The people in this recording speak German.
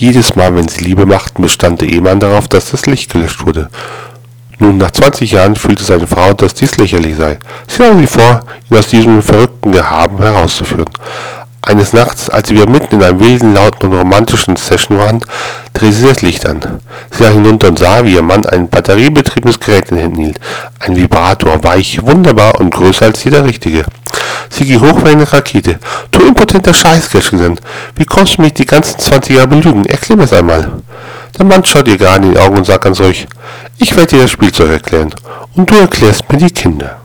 Jedes Mal, wenn sie Liebe machten, bestand der Ehemann darauf, dass das Licht gelöscht wurde. Nun, nach 20 Jahren fühlte seine Frau, dass dies lächerlich sei. Sie nahm sie vor, ihn aus diesem verrückten Gehaben herauszuführen. Eines Nachts, als wieder mitten in einem wilden, lauten und romantischen Session waren, drehte sie das Licht an. Sie sah hinunter und sah, wie ihr Mann ein batteriebetriebenes Gerät in den Händen hielt. Ein Vibrator, weich, wunderbar und größer als jeder richtige. Sie ging hoch wie eine Rakete. Du impotenter Scheiß, Geschwind. Wie kommst du mich die ganzen 20 Jahre belügen? Erklär mir's einmal. Der Mann schaut ihr gerade in die Augen und sagt ganz ruhig, ich werde dir das Spielzeug erklären. Und du erklärst mir die Kinder.